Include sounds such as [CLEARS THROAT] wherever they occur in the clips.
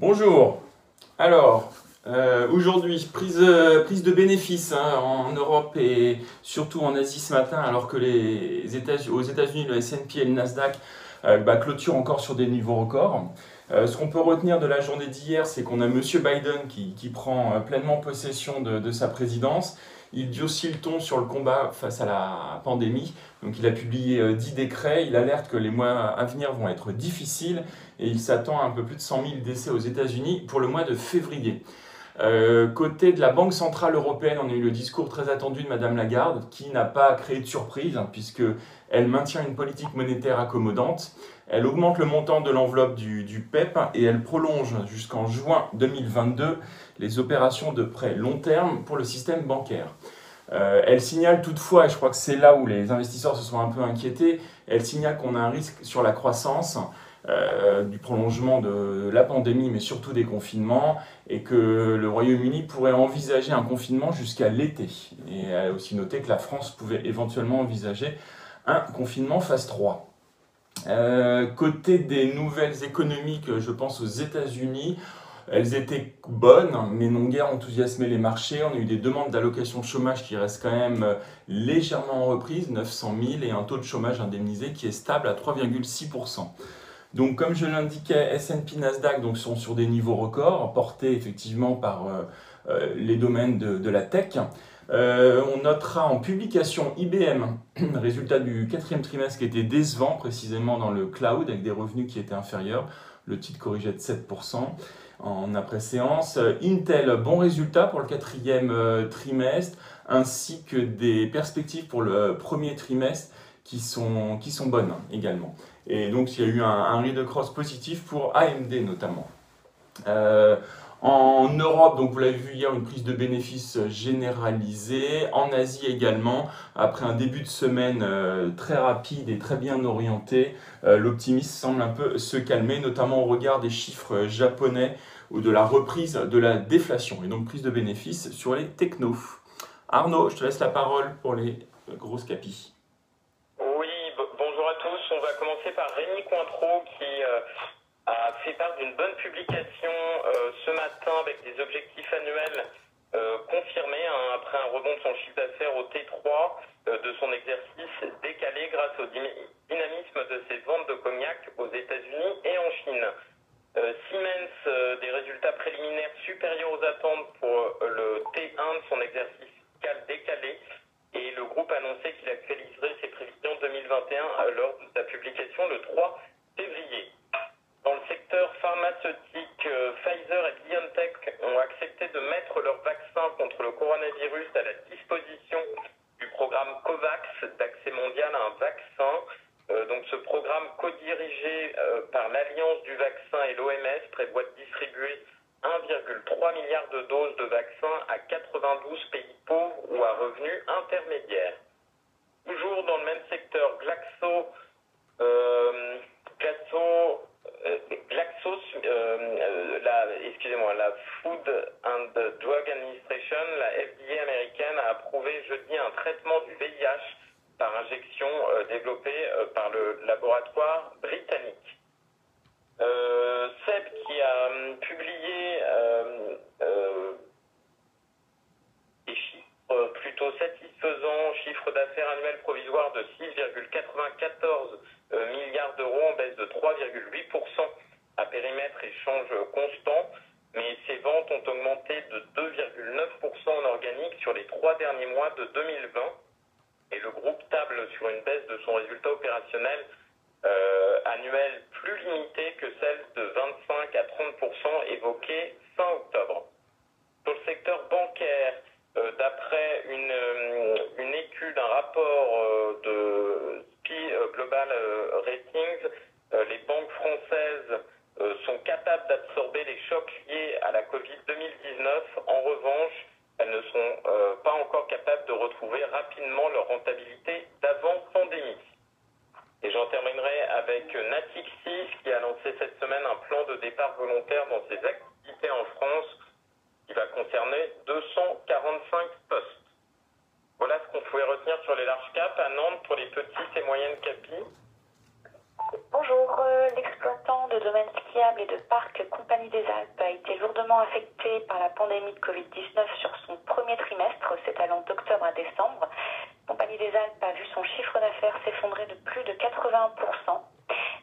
Bonjour. Alors, euh, aujourd'hui, prise, euh, de bénéfices hein, en Europe et surtout en Asie ce matin, alors que les États, aux États-Unis, le S&P et le Nasdaq euh, bah, clôturent encore sur des niveaux records. ce qu'on peut retenir de la journée d'hier, c'est qu'on a M. Biden qui, prend pleinement possession de sa présidence il aussi le ton sur le combat face à la pandémie. Donc il a publié 10 euh, décrets, il alerte que les mois à venir vont être difficiles et il s'attend à un peu plus de 100 000 décès aux États-Unis pour le mois de février. Euh, côté de la Banque Centrale Européenne, on a eu le discours très attendu de Madame Lagarde, qui n'a pas créé de surprise, hein, puisqu'elle maintient une politique monétaire accommodante, elle augmente le montant de l'enveloppe du, PEP et elle prolonge jusqu'en juin 2022 les opérations de prêt long terme pour le système bancaire. Euh, elle signale toutefois, et je crois que c'est là où les investisseurs se sont un peu inquiétés, elle signale qu'on a un risque sur la croissance euh, du prolongement de la pandémie, mais surtout des confinements, et que le Royaume-Uni pourrait envisager un confinement jusqu'à l'été. Et elle a aussi noté que la France pouvait éventuellement envisager un confinement phase 3. Euh, côté des nouvelles économiques, je pense aux États-Unis, elles étaient bonnes, mais n'ont guère enthousiasmé les marchés. On a eu des demandes d'allocation chômage qui restent quand même euh, légèrement en reprise, 900 000, et un taux de chômage indemnisé qui est stable à 3,6%. Donc, comme je l'indiquais, S&P Nasdaq sont sur des niveaux records, portés effectivement par euh, euh, les domaines de, la tech. on notera en publication IBM, [CLEARS THROAT] résultat du quatrième trimestre qui était décevant, précisément dans le cloud, avec des revenus qui étaient inférieurs. Le titre corrigeait de 7% en après-séance. Intel, bon résultat pour le quatrième euh, trimestre, ainsi que des perspectives pour le premier trimestre qui sont, qui sont bonnes également. Et donc il y a eu un, un read cross positif pour AMD notamment. Euh, en Europe, donc vous l'avez vu hier, une prise de bénéfices généralisée. En Asie également, après un début de semaine euh, très rapide et très bien orienté, euh, l'optimisme semble un peu se calmer, notamment au regard des chiffres japonais ou de la reprise de la déflation et donc prise de bénéfices sur les technos. Arnaud, je te laisse la parole pour les grosses capis. Oui, bonjour à tous. On va commencer par Rémi Cointreau qui euh, a d'une bonne publication euh, ce matin avec des objectifs annuels euh, confirmés hein, après un rebond de son chiffre d'affaires au T3 euh, de son exercice décalé grâce au dynamisme de ses ventes de cognac aux États-Unis et en Chine. Siemens, des résultats préliminaires supérieurs aux attentes pour le T1 de son exercice décalé et le groupe annonçait qu'il actualiserait ses prévisions 2021 lors de sa publication le 3 février. Dans le secteur pharmaceutique, euh, Pfizer et BioNTech ont accepté de mettre leur vaccin contre le coronavirus à la disposition du programme COVAX d'accès mondial à un vaccin. Euh, donc ce programme co-dirigé euh, par l'Alliance du vaccin et l'OMS prévoit de distribuer 1,3 milliard de doses de vaccins à 92 pays pauvres ou à revenus intermédiaires. Toujours dans le même secteur, Glaxo, Glaxo euh, Euh, euh, la, excusez-moi, la Food and Drug Administration, la FDA américaine, a approuvé jeudi un traitement du VIH par injection développé par le laboratoire britannique. Seb qui a hum, publié des chiffres plutôt satisfaisants, chiffre d'affaires annuel provisoire de 6,94 euh, milliards d'euros en baisse de 3,8% à périmètre et change constant, mais ces ventes ont augmenté de 2,9% en organique sur les trois derniers mois de 2020 et le groupe table sur une baisse de son résultat opérationnel euh, annuel plus limitée que celle de 25 à 30% évoquée fin octobre. Sur le secteur bancaire, euh, d'après une, une étude, un rapport de euh, Global euh, Ratings, euh, les banques françaises sont capables d'absorber les chocs liés à la Covid 2019. En revanche, elles ne sont pas encore capables de retrouver rapidement leur rentabilité d'avant pandémie. Et j'en terminerai avec Natixis cette semaine un plan de départ volontaire dans ses activités en France qui va concerner 245 postes. Voilà ce qu'on pouvait retenir sur les larges caps. À Nantes, pour les petites et moyennes capis, Bonjour, euh, l'exploitant de domaines skiables et de parcs Compagnie des Alpes a été lourdement affecté par la pandémie de Covid-19 sur son premier trimestre, c'est allant d'octobre à décembre. Compagnie des Alpes a vu son chiffre d'affaires s'effondrer de plus de 80%.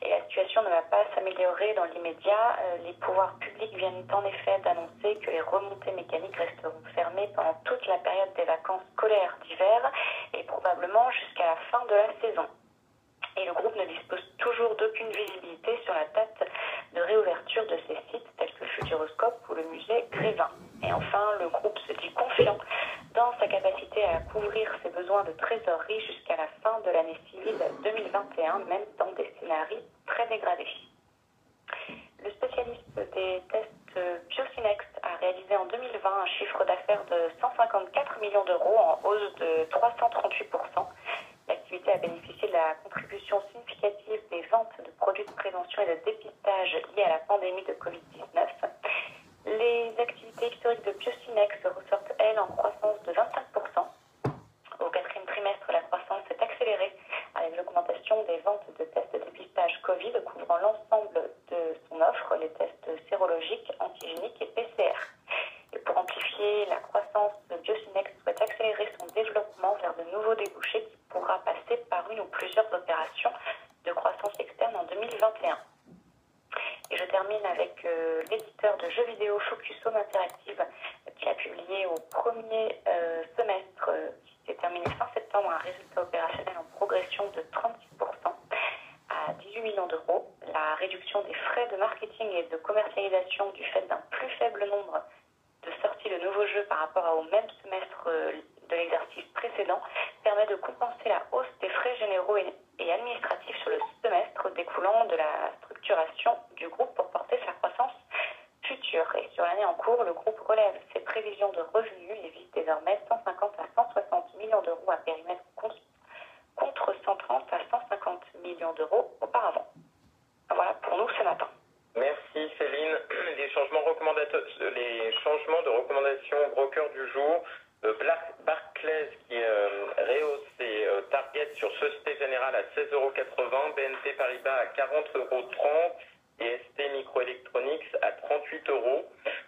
Et la situation ne va pas s'améliorer dans l'immédiat. Euh, les pouvoirs publics viennent en effet d'annoncer que les remontées mécaniques resteront fermées pendant toute la période des vacances scolaires d'hiver et probablement jusqu'à la fin de la saison. Et le groupe ne dispose toujours d'aucune visibilité sur la date de réouverture de ces sites tels que le Futuroscope ou le musée Grévin. Et enfin, le groupe se dit confiant dans sa capacité à couvrir ses besoins de trésorerie jusqu'à la fin de l'année civile 2021, même dans des scénarios très dégradés. Le spécialiste des tests Biocinex a réalisé en 2020 un chiffre d'affaires de 154 millions d'euros en hausse de 338%. L'activité a bénéficié de la contribution significative des ventes de produits de prévention et de dépistage liés à la pandémie de Covid-19. Les activités historiques de Biocinex ressortent, elles, en croissance de 25%. Au quatrième trimestre, la croissance s'est accélérée avec l'augmentation des ventes de tests Covid couvrant l'ensemble de son offre, les tests sérologiques, antigéniques et PCR. Et pour amplifier la croissance, Biosynex souhaite accélérer son développement vers de nouveaux débouchés qui pourra passer par une ou plusieurs opérations de croissance externe en 2021. Et je termine avec euh, l'éditeur de jeux vidéo Focus Home Interactive qui a publié au 1er millions d'euros. La réduction des frais de marketing et de commercialisation du fait d'un plus faible nombre de sorties de nouveaux jeux par rapport au même semestre de l'exercice précédent permet de compenser la hausse des frais généraux et, administratifs sur le semestre découlant de la structuration du groupe pour porter sa croissance future. Et sur l'année en cours, le groupe relève ses prévisions de revenus et vise désormais 150 à 160 millions d'euros à périmètre contre 130 à 150 millions d'euros auparavant. Voilà pour nous ce matin. Merci Céline. [CLEARS THROAT] Les changements, de recommandation broker du jour. Barclays qui euh, rehausse ses euh, targets sur Société Générale à 16,80€, BNP Paribas à 40,30€ et ST Microelectronics à 38 euros.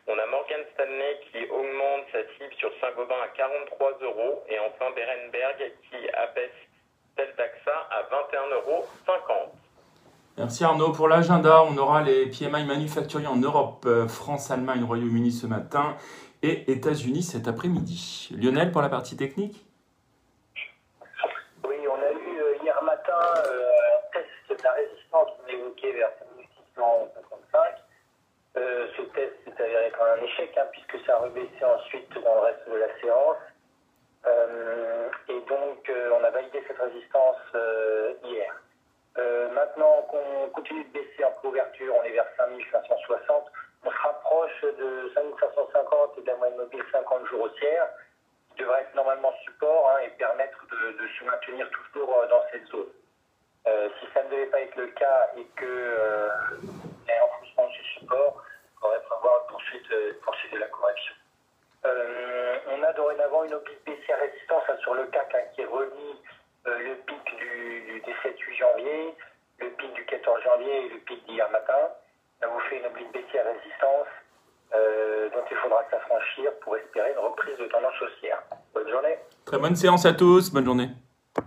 On a Morgan Stanley qui augmente sa cible sur Saint-Gobain à 43 euros et enfin Berenberg qui abaisse celle d'AXA à 21,50 euros. Merci Arnaud. Pour l'agenda, on aura les PMI manufacturiers en Europe, euh, France, Allemagne, Royaume-Uni ce matin et États-Unis cet après-midi. Lionel, pour la partie technique? Oui, on a eu euh, hier matin euh, un test de la résistance qu'on évoquait vers 1655. Euh, ce test s'est avéré comme un échec, hein, puisque ça a rebaissé ensuite dans le reste de la séance. et donc, on a validé cette résistance hier. Maintenant qu'on continue de baisser en couverture, on est vers 5560 on se rapproche de 5550 et la moyenne mobile 50 jours haussière, qui devrait être normalement support hein, et permettre de, se maintenir toujours euh, dans cette zone. Euh, si ça ne devait pas être le cas et que euh, un renforcement de ce support, on pourrait prévoir une poursuite, de la correction. on a dorénavant une oblique baissière résistance hein, sur le CAC hein, qui relie le pic du, du 7-8 janvier, le pic du 14 janvier et le pic d'hier matin. Ça vous fait une oblique baissière résistance euh, dont il faudra s'affranchir pour espérer une reprise de tendance haussière. Bonne journée. Très bonne séance à tous. Bonne journée.